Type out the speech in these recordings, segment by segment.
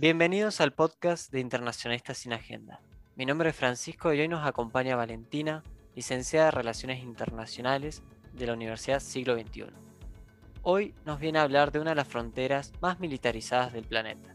Bienvenidos al podcast de Internacionalistas sin Agenda. Mi nombre es Francisco y hoy nos acompaña Valentina, licenciada de Relaciones Internacionales de la Universidad Siglo XXI. Hoy nos viene a hablar de una de las fronteras más militarizadas del planeta.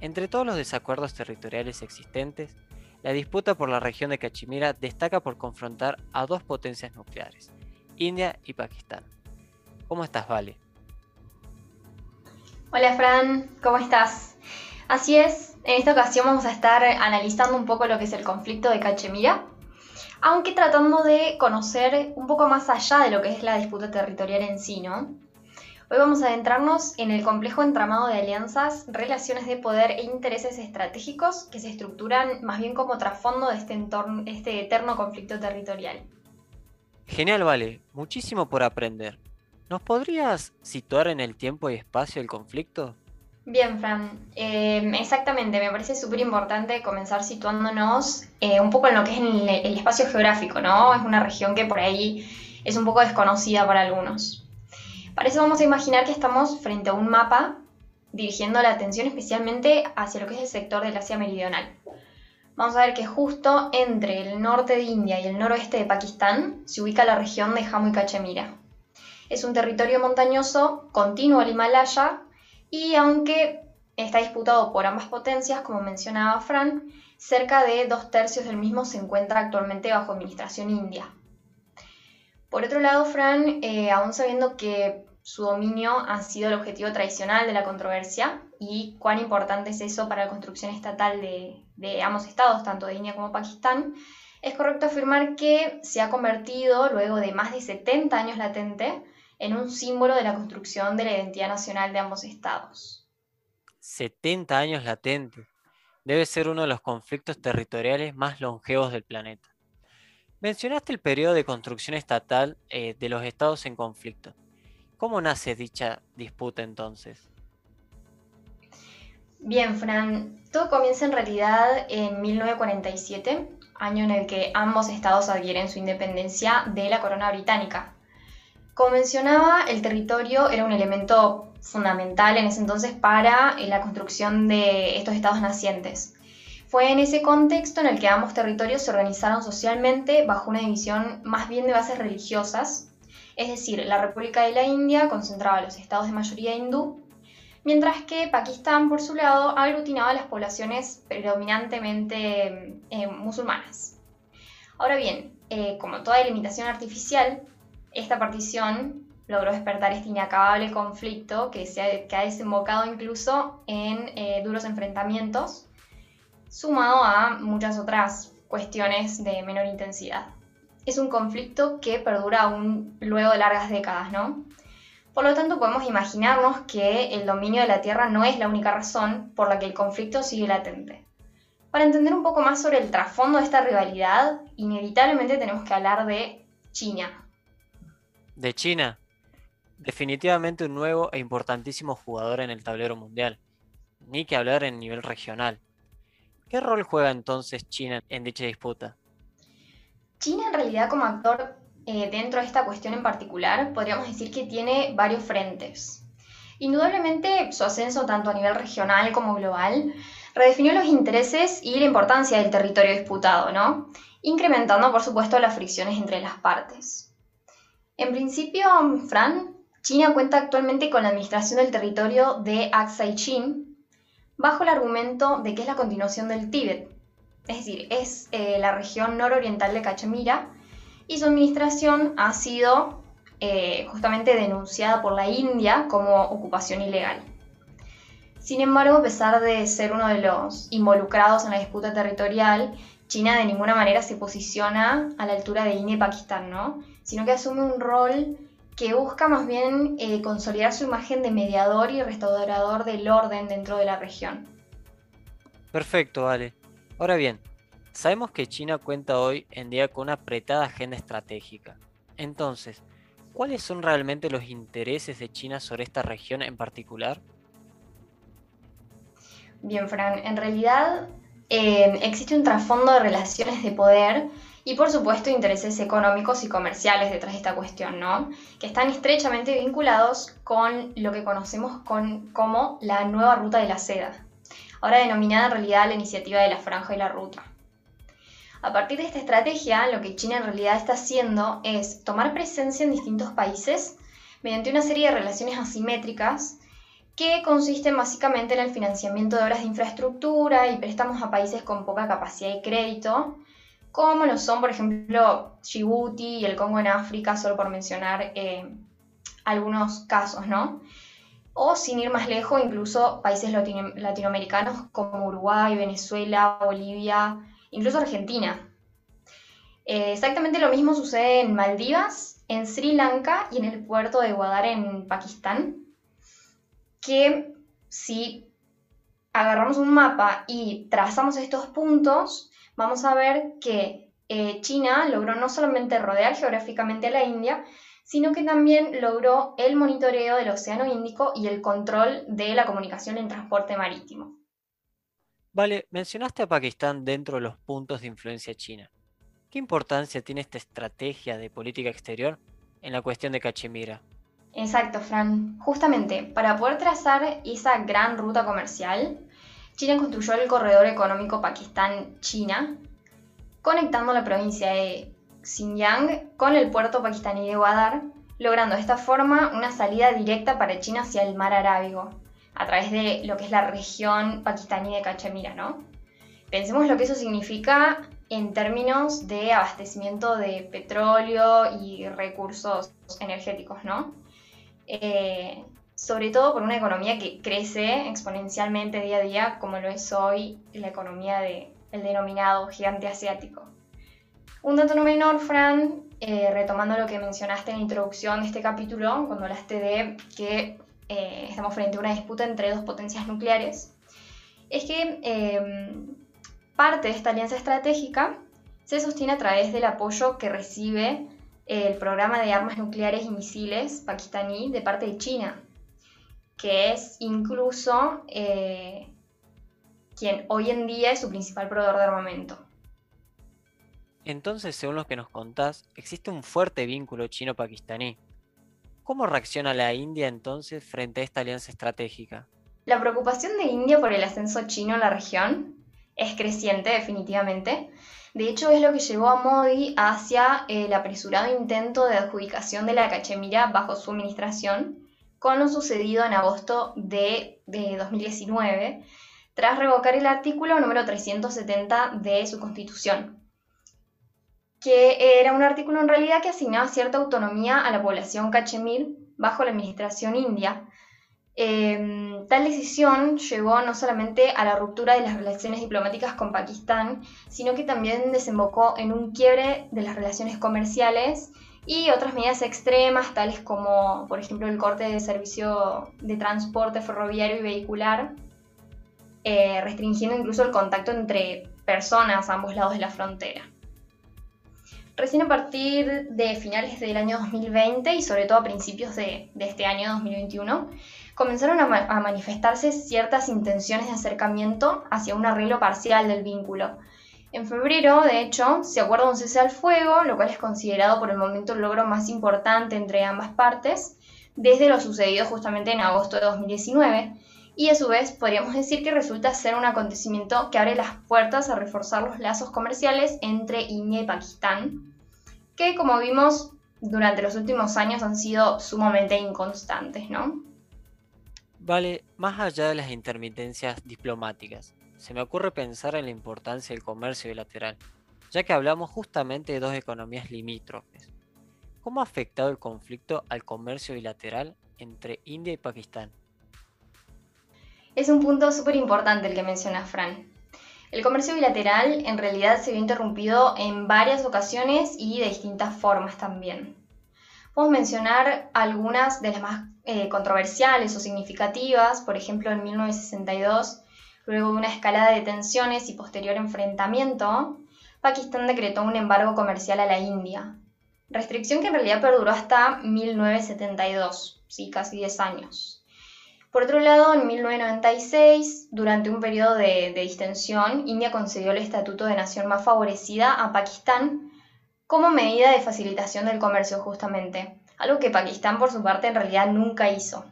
Entre todos los desacuerdos territoriales existentes, la disputa por la región de Cachemira destaca por confrontar a dos potencias nucleares, India y Pakistán. ¿Cómo estás, Vale? Hola, Fran, ¿cómo estás? Así es, en esta ocasión vamos a estar analizando un poco lo que es el conflicto de Cachemira, aunque tratando de conocer un poco más allá de lo que es la disputa territorial en sí, ¿no? Hoy vamos a adentrarnos en el complejo entramado de alianzas, relaciones de poder e intereses estratégicos que se estructuran más bien como trasfondo de este, este eterno conflicto territorial. Genial, Vale, muchísimo por aprender. ¿Nos podrías situar en el tiempo y espacio el conflicto? Bien, Fran, em, exactamente, me parece súper importante comenzar situándonos eh, un poco en lo que es el, el, espacio geográfico, ¿no? Es una región que por ahí es un poco desconocida para algunos. Para eso vamos a imaginar que estamos frente a un mapa dirigiendo la atención especialmente hacia lo que es el sector del Asia Meridional. Vamos a ver que justo entre el norte de India y el noroeste de Pakistán se ubica la región de Jammu y Cachemira. Es un territorio montañoso continuo al Himalaya y aunque está disputado por ambas potencias, como mencionaba Fran, cerca de dos tercios del mismo se encuentra actualmente bajo administración india. Por otro lado, Fran, eh, aún sabiendo que su dominio ha sido el objetivo tradicional de la controversia y cuán importante es eso para la construcción estatal de, de ambos estados, tanto de India como Pakistán, es correcto afirmar que se ha convertido, luego de más de 70 años latente, en un símbolo de la construcción de la identidad nacional de ambos estados. 70 años latente. Debe ser uno de los conflictos territoriales más longevos del planeta. Mencionaste el periodo de construcción estatal eh, de los estados en conflicto. ¿Cómo nace dicha disputa entonces? Bien, Fran, todo comienza en realidad en 1947, año en el que ambos estados adquieren su independencia de la corona británica. Como mencionaba, el territorio era un elemento fundamental en ese entonces para eh, la construcción de estos estados nacientes. Fue en ese contexto en el que ambos territorios se organizaron socialmente bajo una división más bien de bases religiosas, es decir, la República de la India concentraba los estados de mayoría hindú, mientras que Pakistán, por su lado, aglutinaba las poblaciones predominantemente eh, musulmanas. Ahora bien, eh, como toda delimitación artificial, esta partición logró despertar este inacabable conflicto que, se ha, desembocado incluso en eh, duros enfrentamientos, sumado a muchas otras cuestiones de menor intensidad. Es un conflicto que perdura aún luego de largas décadas, ¿no? Por lo tanto, podemos imaginarnos que el dominio de la Tierra no es la única razón por la que el conflicto sigue latente. Para entender un poco más sobre el trasfondo de esta rivalidad, inevitablemente tenemos que hablar de China, de China. Definitivamente un nuevo e importantísimo jugador en el tablero mundial. Ni que hablar en nivel regional. ¿Qué rol juega entonces China en dicha disputa? China en realidad como actor eh, dentro de esta cuestión en particular podríamos decir que tiene varios frentes. Indudablemente su ascenso tanto a nivel regional como global redefinió los intereses y la importancia del territorio disputado, ¿no? Incrementando por supuesto las fricciones entre las partes. En principio, Fran, China cuenta actualmente con la administración del territorio de Aksai Chin bajo el argumento de que es la continuación del Tíbet, es decir, es eh, la región nororiental de Cachemira y su administración ha sido eh, justamente denunciada por la India como ocupación ilegal. Sin embargo, a pesar de ser uno de los involucrados en la disputa territorial, China de ninguna manera se posiciona a la altura de India y Pakistán, ¿no? Sino que asume un rol que busca más bien eh, consolidar su imagen de mediador y restaurador del orden dentro de la región. Perfecto, vale. Ahora bien, sabemos que China cuenta hoy en día con una apretada agenda estratégica. Entonces, ¿cuáles son realmente los intereses de China sobre esta región en particular? Bien, Fran, en realidad eh, existe un trasfondo de relaciones de poder y por supuesto intereses económicos y comerciales detrás de esta cuestión, ¿no? Que están estrechamente vinculados con lo que conocemos con, como la nueva ruta de la seda. ahora denominada en realidad la Iniciativa de la Franja y la Ruta. A partir de esta estrategia, lo que China en realidad está haciendo es tomar presencia en distintos países mediante una serie de relaciones asimétricas que consisten básicamente en el financiamiento de obras de infraestructura y préstamos a países con poca capacidad de crédito, como lo son, por ejemplo, Djibouti y el Congo en África, solo por mencionar eh, algunos casos, ¿no? O sin ir más lejos, incluso países latinoamericanos como Uruguay, Venezuela, Bolivia, incluso Argentina. Eh, exactamente lo mismo sucede en Maldivas, en Sri Lanka y en el puerto de Guadar en Pakistán, que si agarramos un mapa y trazamos estos puntos, vamos a ver que eh, China logró no solamente rodear geográficamente a la India, sino que también logró el monitoreo del Océano Índico y el control de la comunicación en transporte marítimo. Vale, mencionaste a Pakistán dentro de los puntos de influencia china. ¿Qué importancia tiene esta estrategia de política exterior en la cuestión de Cachemira? Exacto, Fran. Justamente, para poder trazar esa gran ruta comercial, China construyó el corredor económico Pakistán-China, conectando la provincia de Xinjiang con el puerto pakistaní de Guadar, logrando de esta forma una salida directa para China hacia el mar Arábigo, a través de lo que es la región pakistaní de Cachemira, ¿no? Pensemos lo que eso significa en términos de abastecimiento de petróleo y recursos energéticos, ¿no? Eh, sobre todo por una economía que crece exponencialmente día a día, como lo es hoy la economía del denominado gigante asiático. Un dato no menor, Fran, eh, retomando lo que mencionaste en la introducción de este capítulo, cuando hablaste de que eh, estamos frente a una disputa entre dos potencias nucleares, es que em, parte de esta alianza estratégica se sostiene a través del apoyo que recibe el programa de armas nucleares y misiles pakistaní de parte de China, que es incluso eh, quien hoy en día es su principal proveedor de armamento. Entonces, según lo que nos contás, existe un fuerte vínculo chino-pakistaní. ¿Cómo reacciona la India entonces frente a esta alianza estratégica? La preocupación de India por el ascenso chino en la región es creciente definitivamente. De hecho, es lo que llevó a Modi hacia el apresurado intento de adjudicación de la Cachemira bajo su administración, con lo sucedido en agosto de, de 2019, tras revocar el artículo número 370 de su constitución, que era un artículo en realidad que asignaba cierta autonomía a la población cachemir bajo la administración india. Em, tal decisión llevó no solamente a la ruptura de las relaciones diplomáticas con Pakistán, sino que también desembocó en un quiebre de las relaciones comerciales y otras medidas extremas, tales como, por ejemplo, el corte de servicio de transporte ferroviario y vehicular, eh, restringiendo incluso el contacto entre personas a ambos lados de la frontera. Recién a partir de finales del año 2020 y sobre todo a principios de, este año 2021, comenzaron a, manifestarse ciertas intenciones de acercamiento hacia un arreglo parcial del vínculo. En febrero, de hecho, se acuerda un cese al fuego, lo cual es considerado por el momento el logro más importante entre ambas partes, desde lo sucedido justamente en agosto de 2019, y a su vez podríamos decir que resulta ser un acontecimiento que abre las puertas a reforzar los lazos comerciales entre India y Pakistán, que como vimos durante los últimos años han sido sumamente inconstantes, ¿no? Vale, más allá de las intermitencias diplomáticas, se me ocurre pensar en la importancia del comercio bilateral, ya que hablamos justamente de dos economías limítrofes. ¿Cómo ha afectado el conflicto al comercio bilateral entre India y Pakistán? Es un punto súper importante el que menciona Fran. El comercio bilateral en realidad se vio interrumpido en varias ocasiones y de distintas formas también. Podemos mencionar algunas de las más eh, controversiales o significativas, por ejemplo en 1962, luego de una escalada de tensiones y posterior enfrentamiento, Pakistán decretó un embargo comercial a la India, restricción que en realidad perduró hasta 1972, sí, casi 10 años. Por otro lado, en 1996, durante un periodo de, distensión, India concedió el estatuto de nación más favorecida a Pakistán como medida de facilitación del comercio justamente, algo que Pakistán por su parte en realidad nunca hizo.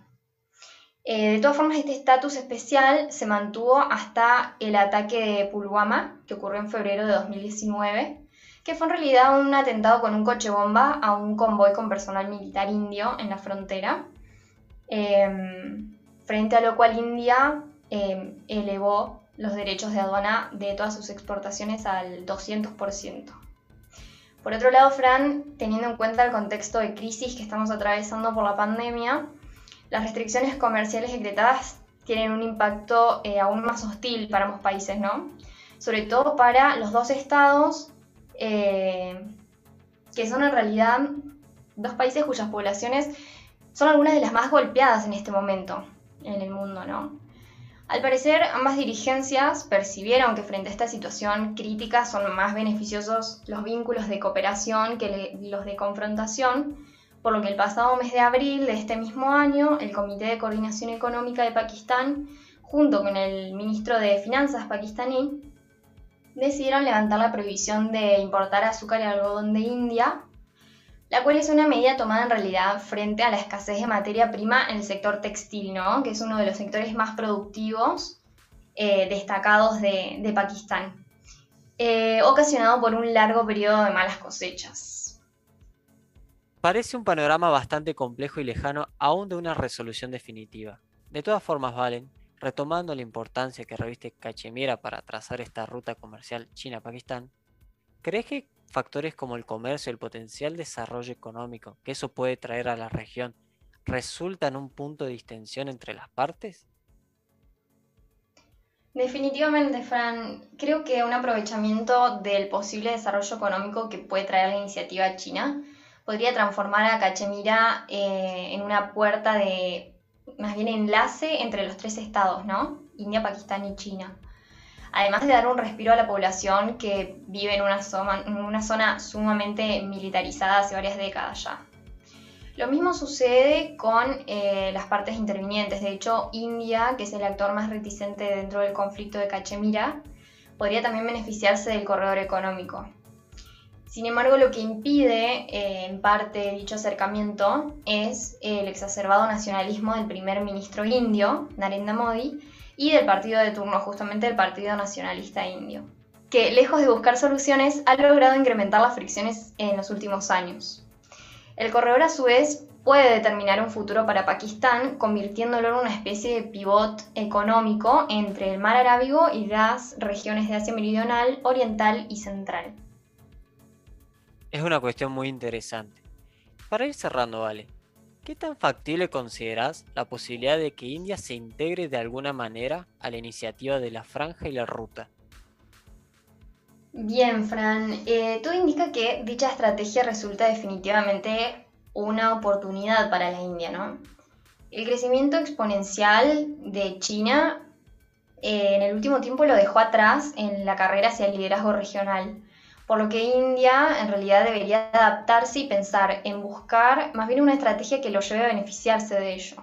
Eh, de todas formas, este estatus especial se mantuvo hasta el ataque de Pulwama, que ocurrió en febrero de 2019, que fue en realidad un atentado con un coche bomba a un convoy con personal militar indio en la frontera, em, frente a lo cual India em, elevó los derechos de aduana de todas sus exportaciones al 200%. Por otro lado, Fran, teniendo en cuenta el contexto de crisis que estamos atravesando por la pandemia, las restricciones comerciales decretadas tienen un impacto eh, aún más hostil para ambos países, ¿no? Sobre todo para los dos estados, eh, que son en realidad dos países cuyas poblaciones son algunas de las más golpeadas en este momento en el mundo, ¿no? Al parecer, ambas dirigencias percibieron que frente a esta situación crítica son más beneficiosos los vínculos de cooperación que los de confrontación, por lo que el pasado mes de abril de este mismo año, el Comité de Coordinación Económica de Pakistán, junto con el ministro de Finanzas pakistaní, decidieron levantar la prohibición de importar azúcar y algodón de India, la cual es una medida tomada en realidad frente a la escasez de materia prima en el sector textil, ¿no? que es uno de los sectores más productivos eh, destacados de, Pakistán, eh, ocasionado por un largo periodo de malas cosechas. Parece un panorama bastante complejo y lejano aún de una resolución definitiva. De todas formas, Valen, retomando la importancia que reviste Cachemira para trazar esta ruta comercial China-Pakistán, ¿crees que factores como el comercio y el potencial desarrollo económico que eso puede traer a la región resultan un punto de distensión entre las partes? Definitivamente, Fran. Creo que un aprovechamiento del posible desarrollo económico que puede traer la iniciativa china podría transformar a Cachemira eh, en una puerta de, más bien enlace entre los tres estados, ¿no? India, Pakistán y China. Además de dar un respiro a la población que vive en una zona, en una zona sumamente militarizada hace varias décadas ya. Lo mismo sucede con eh, las partes intervinientes. De hecho, India, que es el actor más reticente dentro del conflicto de Cachemira, podría también beneficiarse del corredor económico. Sin embargo, lo que impide eh, en parte dicho acercamiento es el exacerbado nacionalismo del primer ministro indio, Narendra Modi, y del partido de turno, justamente el Partido Nacionalista Indio, que lejos de buscar soluciones ha logrado incrementar las fricciones en los últimos años. El corredor a su vez puede determinar un futuro para Pakistán, convirtiéndolo en una especie de pivot económico entre el mar Arábigo y las regiones de Asia Meridional, Oriental y Central. Es una cuestión muy interesante. Para ir cerrando, Vale, ¿qué tan factible consideras la posibilidad de que India se integre de alguna manera a la iniciativa de la franja y la ruta? Bien, Fran, eh, todo indica que dicha estrategia resulta definitivamente una oportunidad para la India, ¿no? El crecimiento exponencial de China eh, en el último tiempo lo dejó atrás en la carrera hacia el liderazgo regional por lo que India en realidad debería adaptarse y pensar en buscar más bien una estrategia que lo lleve a beneficiarse de ello.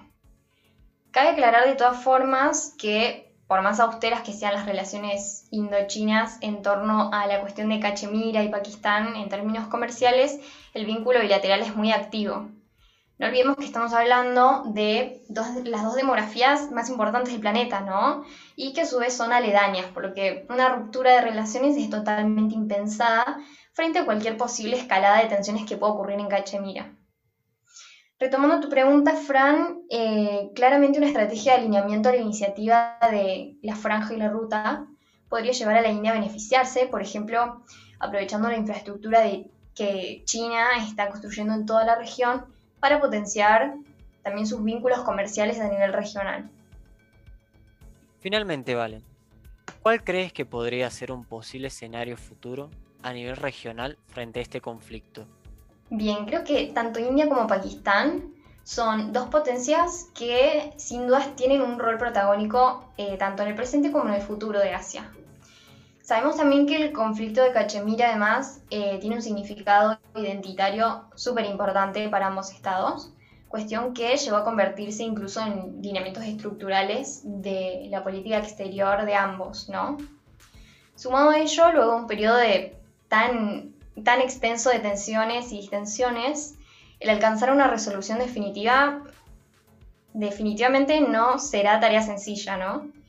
Cabe aclarar de todas formas que, por más austeras que sean las relaciones indochinas en torno a la cuestión de Cachemira y Pakistán en términos comerciales, el vínculo bilateral es muy activo. No olvidemos que estamos hablando de las dos demografías más importantes del planeta, ¿no? Y que a su vez son aledañas, por lo que una ruptura de relaciones es totalmente impensada frente a cualquier posible escalada de tensiones que pueda ocurrir en Cachemira. Retomando tu pregunta, Fran, eh, claramente una estrategia de alineamiento a la iniciativa de la franja y la ruta podría llevar a la India a beneficiarse, por ejemplo, aprovechando la infraestructura que China está construyendo en toda la región para potenciar también sus vínculos comerciales a nivel regional. Finalmente, Valen, ¿cuál crees que podría ser un posible escenario futuro a nivel regional frente a este conflicto? Bien, creo que tanto India como Pakistán son dos potencias que sin dudas tienen un rol protagónico eh, tanto en el presente como en el futuro de Asia. Sabemos también que el conflicto de Cachemira además eh, tiene un significado identitario súper importante para ambos estados, cuestión que llevó a convertirse incluso en lineamientos estructurales de la política exterior de ambos, ¿no? Sumado a ello, luego un periodo tan, tan extenso de tensiones y distensiones, el alcanzar una resolución definitiva definitivamente no será tarea sencilla, ¿no?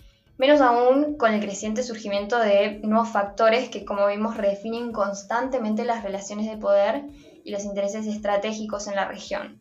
Menos aún con el creciente surgimiento de nuevos factores que, como vimos, redefinen constantemente las relaciones de poder y los intereses estratégicos en la región.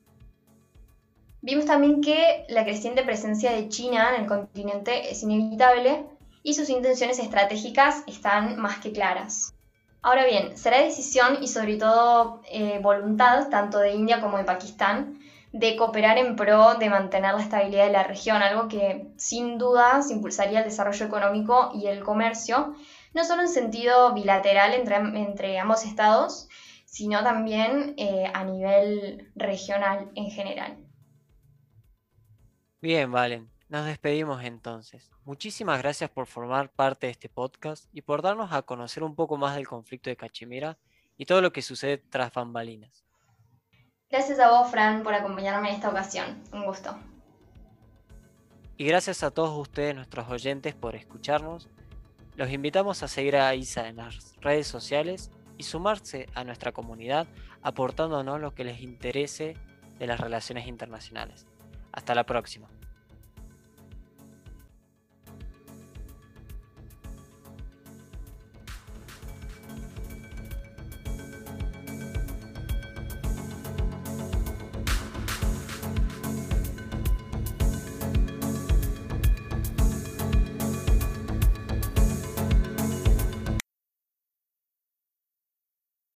Vimos también que la creciente presencia de China en el continente es inevitable y sus intenciones estratégicas están más que claras. Ahora bien, será decisión y sobre todo eh, voluntad tanto de India como de Pakistán de cooperar en pro de mantener la estabilidad de la región, algo que sin dudas impulsaría el desarrollo económico y el comercio, no solo en sentido bilateral entre, ambos estados, sino también eh, a nivel regional en general. Bien, Valen, nos despedimos entonces. Muchísimas gracias por formar parte de este podcast y por darnos a conocer un poco más del conflicto de Cachemira y todo lo que sucede tras bambalinas. Gracias a vos, Fran, por acompañarme en esta ocasión. Un gusto. Y gracias a todos ustedes, nuestros oyentes, por escucharnos. Los invitamos a seguir a Isa en las redes sociales y sumarse a nuestra comunidad aportándonos lo que les interese de las relaciones internacionales. Hasta la próxima.